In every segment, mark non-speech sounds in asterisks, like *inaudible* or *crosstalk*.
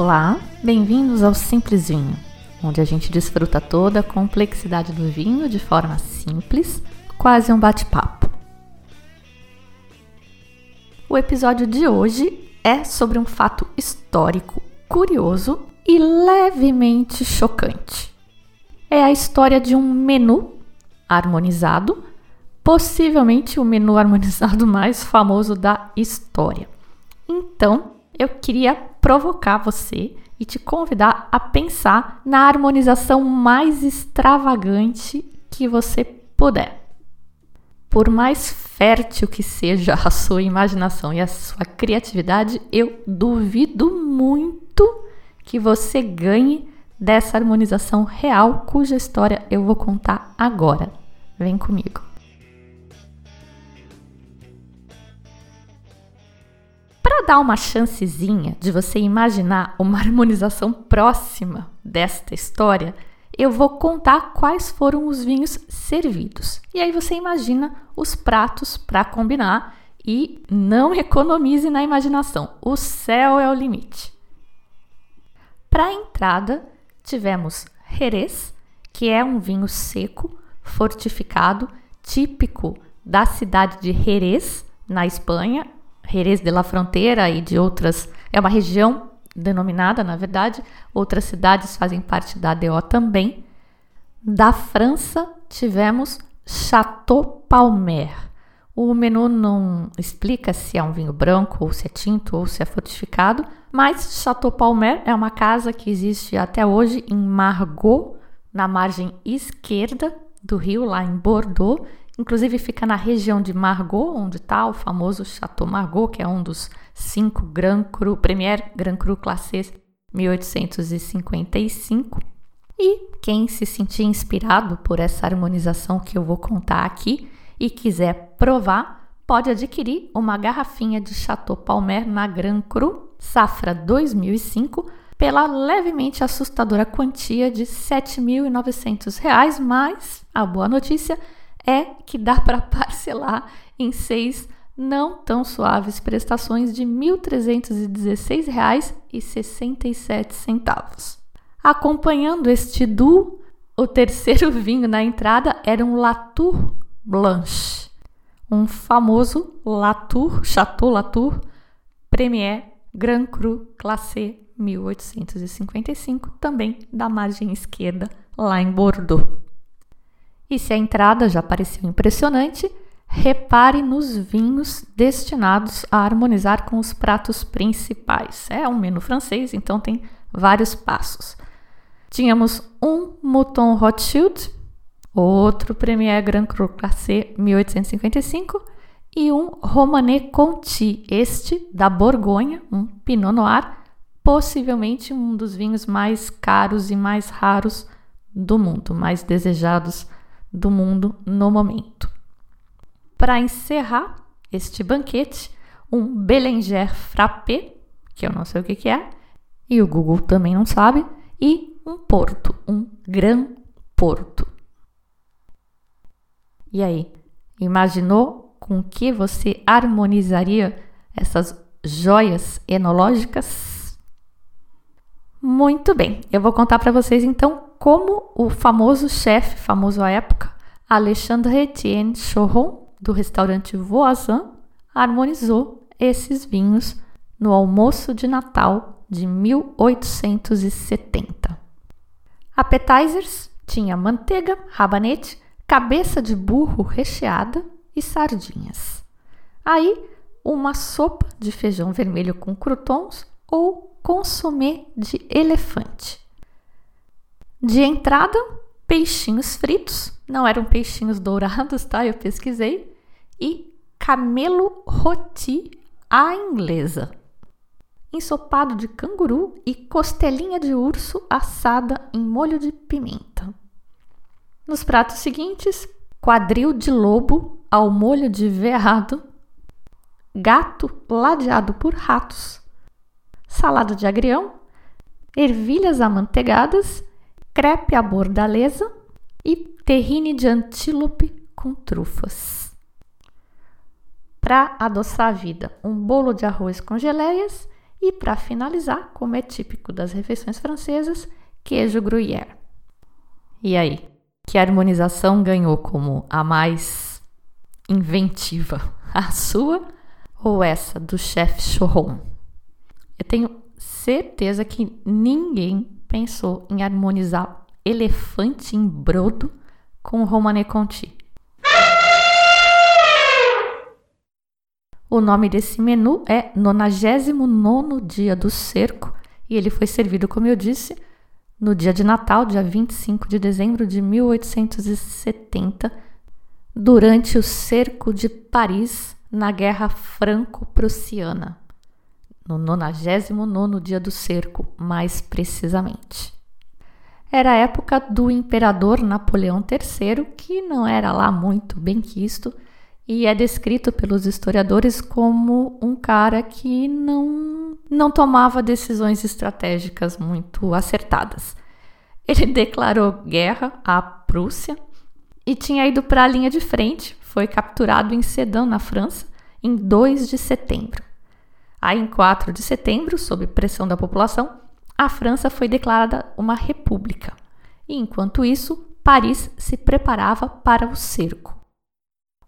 Olá, bem-vindos ao Simples Vinho, onde a gente desfruta toda a complexidade do vinho de forma simples, quase um bate-papo. O episódio de hoje é sobre um fato histórico, curioso e levemente chocante. É a história de um menu harmonizado, possivelmente o menu harmonizado *laughs* mais famoso da história. Então, eu queria provocar você e te convidar a pensar na harmonização mais extravagante que você puder. Por mais fértil que seja a sua imaginação e a sua criatividade, eu duvido muito que você ganhe dessa harmonização real cuja história eu vou contar agora. Vem comigo. Para dar uma chancezinha de você imaginar uma harmonização próxima desta história, eu vou contar quais foram os vinhos servidos. E aí você imagina os pratos para combinar e não economize na imaginação. O céu é o limite. Para a entrada, tivemos Jerez, que é um vinho seco, fortificado, típico da cidade de Jerez, na Espanha, Jerez de la Fronteira e de outras. É uma região denominada, na verdade. Outras cidades fazem parte da ADO também. Da França, tivemos Chateau Palmer. O menu não explica se é um vinho branco, ou se é tinto, ou se é fortificado, mas Chateau Palmer é uma casa que existe até hoje em Margaux, na margem esquerda do rio, lá em Bordeaux, Inclusive fica na região de Margaux, onde está o famoso Chateau Margaux, que é um dos cinco Grand Cru, Premier Grand Cru Classé 1855. E quem se sentir inspirado por essa harmonização que eu vou contar aqui e quiser provar, pode adquirir uma garrafinha de Chateau Palmer na Grand Cru, safra 2005, pela levemente assustadora quantia de R$ 7.900, mas a boa notícia é é que dá para *laughs* parcelar em seis não tão suaves prestações de R$ 1.316,67. Acompanhando este duo, o terceiro *laughs* vinho na entrada era um Latour Blanche, um famoso Latour, Chateau Latour Premier Grand Cru Classé 1855, também da margem esquerda, lá em Bordeaux. E se a entrada já pareceu impressionante, repare nos vinhos destinados a harmonizar com os pratos principais. É um menu francês, então tem vários passos. Tínhamos um Mouton Rothschild, outro Premier Grand Cru Classé 1855 e um Romanée Conti, este da Borgonha, um Pinot Noir, possivelmente um dos vinhos mais caros e mais raros do mundo, mais desejados do mundo no momento. Para encerrar este banquete, um Belanger frappé, que eu não sei o que, que é, e o Google também não sabe, e um porto, um Gran Porto. E aí, imaginou com que você harmonizaria essas joias enológicas? Muito bem, eu vou contar para vocês então como o famoso chefe, famoso à época, Alexandre Etienne Choron, do restaurante Voisin, harmonizou esses vinhos no almoço de Natal de 1870. Appetizers tinha manteiga, rabanete, cabeça de burro recheada e sardinhas. Aí, uma sopa de feijão vermelho com croutons ou consomé de elefante. De entrada, peixinhos fritos, não eram peixinhos dourados, tá? Eu pesquisei. E camelo roti à inglesa. ensopado de canguru e costelinha de urso assada em molho de pimenta. Nos pratos seguintes, quadril de lobo ao molho de veado, gato ladeado por ratos, salada de agrião, ervilhas amanteigadas, crepe à bordaleza e terrine de antílope com trufas. Para adoçar a vida, um bolo de arroz com geleias e, para finalizar, como é típico das refeições francesas, queijo gruyère. E aí, que harmonização ganhou como a mais inventiva? A sua ou essa do chefe Choron? Eu tenho certeza que ninguém pensou em harmonizar elefante em brodo com Romane Conti. O nome desse menu é 99 Dia do Cerco e ele foi servido, como eu disse, no dia de Natal, dia 25 de dezembro de 1870, durante o cerco de Paris na Guerra Franco-Prussiana, no 99 dia do cerco, mais precisamente. Era a época do imperador Napoleão III, que não era lá muito bem quisto e é descrito pelos historiadores como um cara que não, não tomava decisões estratégicas muito acertadas. Ele *laughs* declarou guerra à Prússia e tinha ido para a linha de frente, foi capturado em Sedan, na França, em 2 de setembro. Aí, em 4 de setembro, sob pressão da população, a França foi declarada uma república. E enquanto isso, Paris se preparava para o cerco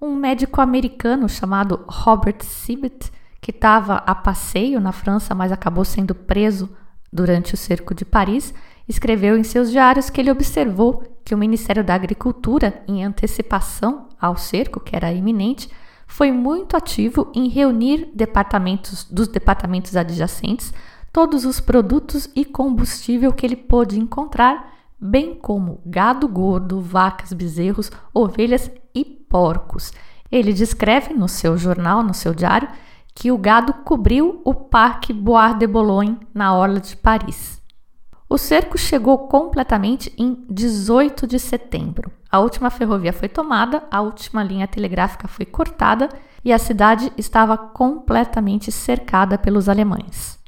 um médico americano chamado Robert Sibbett, que estava a passeio na França, mas acabou sendo preso durante o cerco de Paris, escreveu em seus diários que ele observou que o Ministério da Agricultura, em antecipação ao cerco, que era iminente, foi muito ativo em reunir departamentos dos departamentos adjacentes todos os produtos e combustível que ele pôde encontrar, bem como gado gordo, vacas, bezerros, ovelhas e porcos. Ele descreve no seu jornal, no seu diário, que o gado cobriu o Parque Bois de Boulogne na orla de Paris. O cerco chegou completamente em 18 de setembro. A última ferrovia foi tomada, a última linha telegráfica foi cortada e a cidade estava completamente cercada pelos alemães.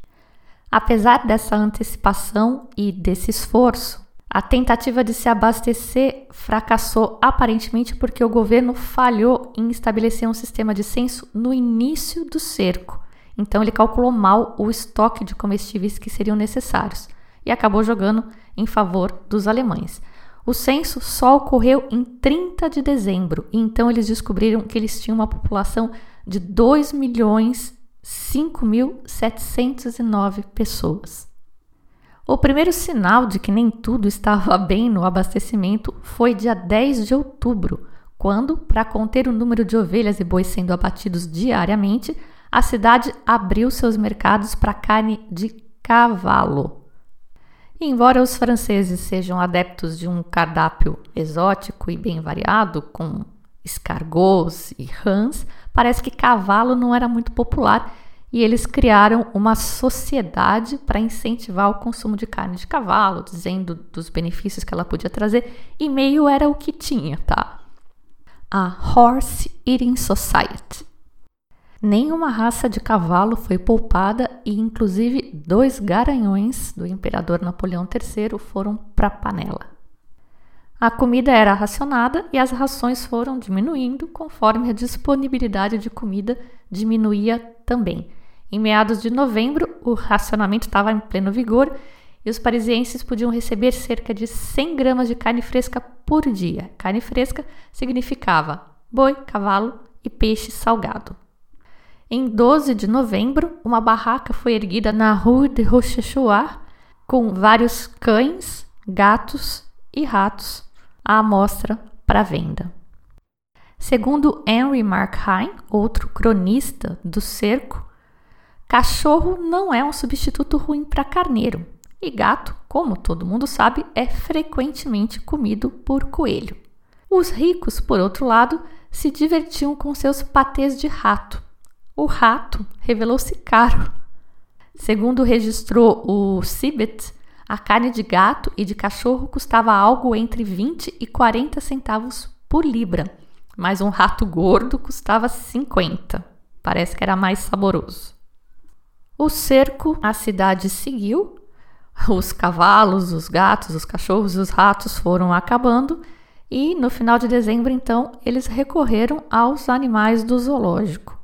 Apesar dessa antecipação e desse esforço, a tentativa de se abastecer fracassou aparentemente porque o governo falhou em estabelecer um sistema de censo no início do cerco. Então ele calculou mal o estoque de comestíveis que seriam necessários e acabou jogando em favor dos alemães. O censo só ocorreu em 30 de dezembro, e então eles descobriram que eles tinham uma população de 2 milhões 5.709 pessoas. O primeiro sinal de que nem tudo estava *laughs* bem no abastecimento foi dia 10 de outubro, quando, para conter o número de ovelhas e bois sendo abatidos diariamente, a cidade abriu seus mercados para carne de cavalo. Embora os franceses sejam adeptos de um cardápio exótico e bem variado, com escargots e rãs, parece que cavalo não era muito popular e eles criaram uma sociedade para incentivar o consumo de carne de cavalo, dizendo dos benefícios que ela podia trazer, e meio era o que tinha, tá? A Horse Eating Society. Nenhuma raça de cavalo foi poupada e, inclusive, dois garanhões do imperador Napoleão III foram para a panela. A comida era racionada e as rações foram diminuindo conforme a disponibilidade de comida diminuía também. Em meados de novembro, o racionamento estava em pleno vigor e os parisienses podiam receber cerca de 100 gramas de carne fresca por dia. Carne fresca significava boi, cavalo e peixe salgado. Em 12 de novembro, uma barraca foi erguida na Rue de Rochechouart com vários cães, gatos e ratos à amostra para venda. Segundo Henry Markheim, outro cronista do cerco, Cachorro não é um substituto ruim para carneiro, e gato, como todo mundo sabe, é frequentemente comido por coelho. Os ricos, por outro lado, se divertiam com seus patês de rato. O rato revelou-se caro. Segundo registrou o Cibet, a carne de gato e de cachorro custava algo entre 20 e 40 centavos por libra, mas um rato gordo custava 50. Parece que era mais saboroso. O cerco, a cidade seguiu. Os cavalos, os gatos, os cachorros e os ratos foram acabando e no final de dezembro, então, eles recorreram aos animais do zoológico: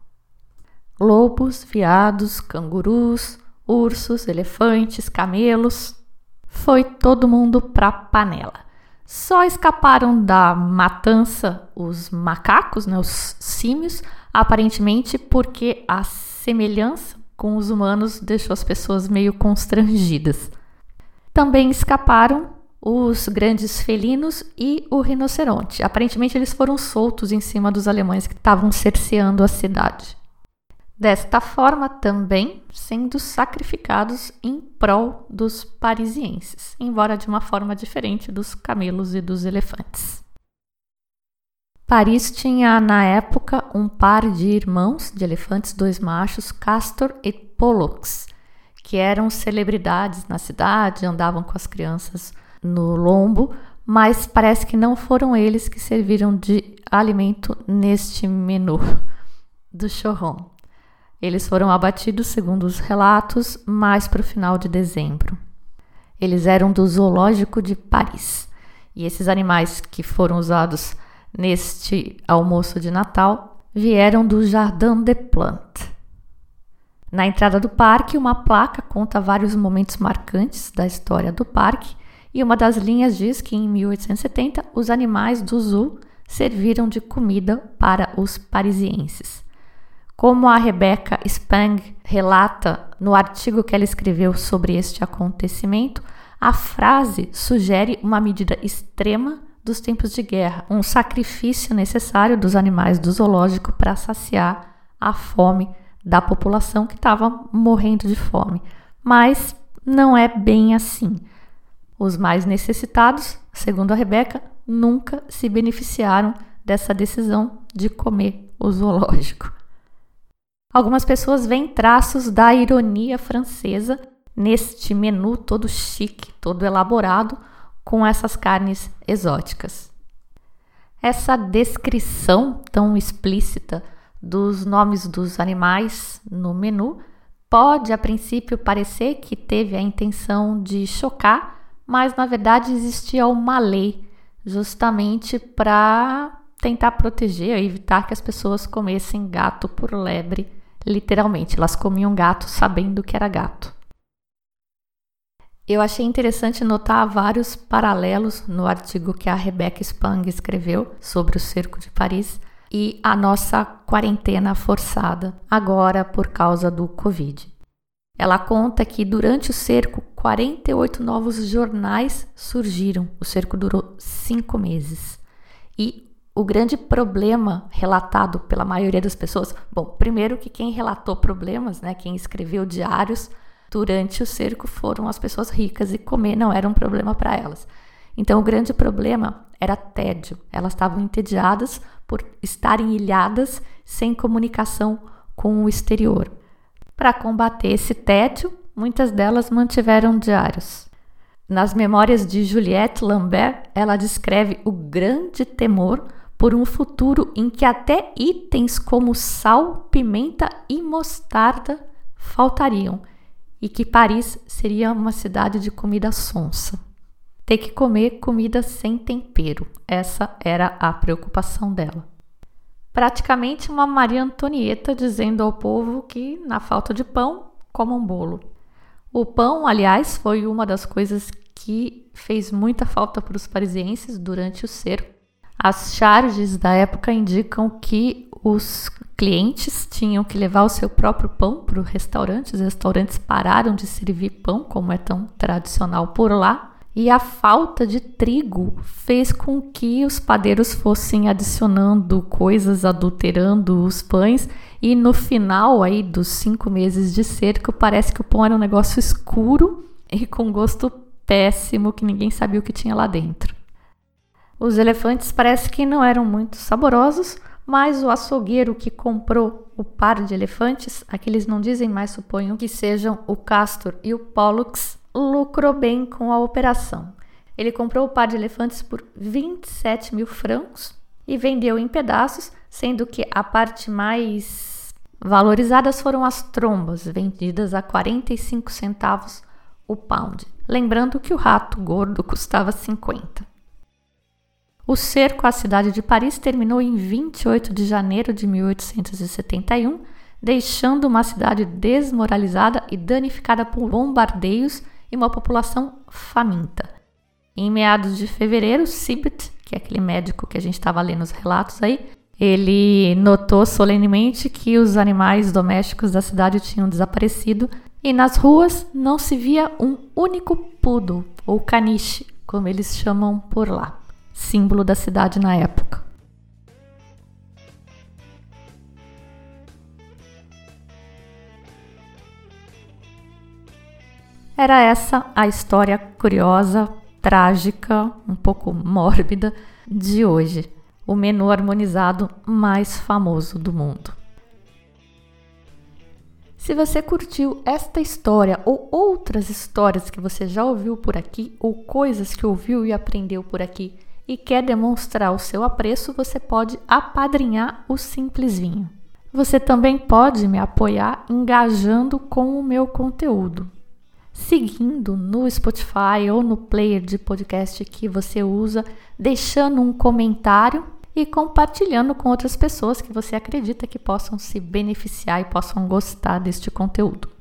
lobos, veados, cangurus, ursos, elefantes, camelos. Foi todo mundo para panela. Só escaparam da matança os macacos, né, os símios, aparentemente porque a semelhança com os humanos deixou as pessoas meio constrangidas. Também escaparam os grandes felinos e o rinoceronte. Aparentemente, eles foram soltos em cima dos alemães que estavam cerceando a cidade. Desta forma, também sendo sacrificados em prol dos parisienses, embora de uma forma diferente dos camelos e dos elefantes. Paris tinha na época um par de irmãos de elefantes, dois machos, Castor e Pollux, que eram celebridades na cidade, andavam com as crianças no lombo, mas parece que não foram eles que serviram de alimento neste menu do chorrão. Eles foram abatidos, segundo os relatos, mais para o final de dezembro. Eles eram do zoológico de Paris. E esses animais que foram usados neste almoço de Natal vieram do Jardin des Plantes. Na entrada do parque, uma placa conta vários momentos marcantes da história do parque e uma das linhas diz que em 1870 os animais do zoo serviram de comida para os parisienses. Como a Rebecca Spang relata no artigo que ela escreveu sobre este acontecimento, a frase sugere uma medida extrema dos tempos de guerra, um sacrifício necessário dos animais do zoológico para saciar a fome da população que estava morrendo de fome. Mas não é bem assim. Os mais necessitados, segundo a Rebeca, nunca se beneficiaram dessa decisão de comer o zoológico. Algumas pessoas veem traços da ironia francesa neste menu todo chique, todo elaborado com essas carnes exóticas. Essa descrição tão explícita dos nomes dos animais no menu pode, a princípio, parecer que teve a intenção de chocar mas na verdade existia uma lei justamente para tentar proteger, evitar que as pessoas comessem gato por lebre, literalmente. Elas comiam gato sabendo que era gato. Eu achei interessante notar vários paralelos no artigo que a Rebecca Spang escreveu sobre o cerco de Paris e a nossa quarentena forçada agora por causa do Covid. Ela conta que durante o cerco, 48 novos jornais surgiram. O cerco durou cinco meses. E o grande problema relatado pela maioria das pessoas, bom, primeiro que quem relatou problemas, né, quem escreveu diários durante o cerco foram as pessoas ricas e comer não era um problema para elas. Então o grande problema era tédio. Elas estavam entediadas por estarem ilhadas sem comunicação com o exterior. Para combater esse tédio, muitas delas mantiveram diários. Nas memórias de Juliette Lambert, ela descreve o grande temor por um futuro em que até itens como sal, pimenta e mostarda faltariam e que Paris seria uma cidade de comida sonsa. Ter que comer comida sem tempero, essa era a preocupação dela praticamente uma Maria Antonieta dizendo ao povo que, na falta de pão, coma um bolo. O pão, aliás, foi uma das coisas que fez muita falta para os parisienses durante o cerco. As charges da época indicam que os clientes tinham que levar o seu próprio pão para os restaurantes. Os restaurantes pararam de servir pão, como é tão tradicional por lá. E a falta de trigo fez com que os padeiros fossem adicionando coisas, adulterando os pães, e no final aí dos cinco meses de cerco, parece que o pão era um negócio escuro e com gosto péssimo, que ninguém sabia o que tinha lá dentro. Os elefantes parece que não eram muito saborosos, mas o açougueiro que comprou o par de elefantes, aqueles não dizem mais, suponho que sejam o Castor e o Pollux, lucrou bem com a operação. Ele comprou o par de elefantes por 27 mil francos e vendeu em pedaços, sendo que a parte mais valorizadas foram as trombas, vendidas a 45 centavos o pound. Lembrando que o rato gordo custava 50. O cerco à cidade de Paris terminou em 28 de janeiro de 1871, deixando uma cidade desmoralizada e danificada por bombardeios e uma população faminta. Em meados de fevereiro, Sibbett, que é aquele médico que a gente estava lendo os relatos aí, ele notou solenemente que os animais domésticos da cidade tinham desaparecido e nas ruas não se via um único poodle, ou caniche, como eles chamam por lá, símbolo da cidade na época. Era essa a história curiosa trágica, um pouco mórbida de hoje, o menu harmonizado mais famoso do mundo. Se você curtiu esta história ou outras histórias que você já ouviu por aqui ou coisas que ouviu e aprendeu por aqui e quer demonstrar o seu apreço, você pode apadrinhar o Simples Vinho. Você também pode me apoiar engajando com o meu conteúdo seguindo no Spotify ou no player de podcast que você usa, deixando um comentário e compartilhando com outras pessoas que você acredita que possam se beneficiar e possam gostar deste conteúdo.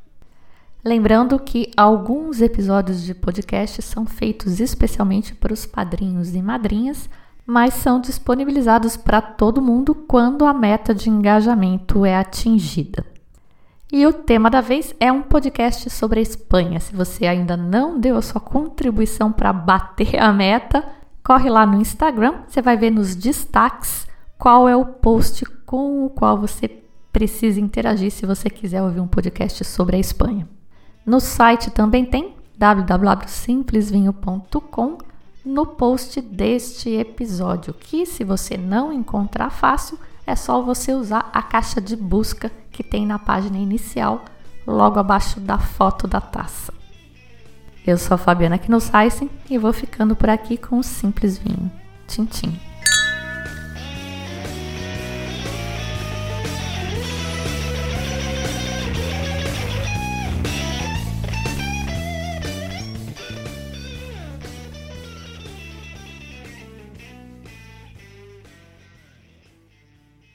Lembrando que alguns episódios de podcast são feitos especialmente para os padrinhos e madrinhas, mas são disponibilizados para todo mundo quando a meta de engajamento é atingida. E o tema da vez é um podcast sobre a Espanha. Se você ainda não deu a sua contribuição para bater a meta, corre lá no Instagram, você vai ver nos destaques qual é o post com o qual você precisa interagir se você quiser ouvir um podcast sobre a Espanha. No site também tem www.simplesvinho.com no post deste episódio, que se você não encontrar fácil, é só você usar a caixa de busca que tem na página inicial, logo abaixo da foto da taça. Eu sou a Fabiana Knossaisen e vou ficando por aqui com um simples vinho. Tchim, tchim.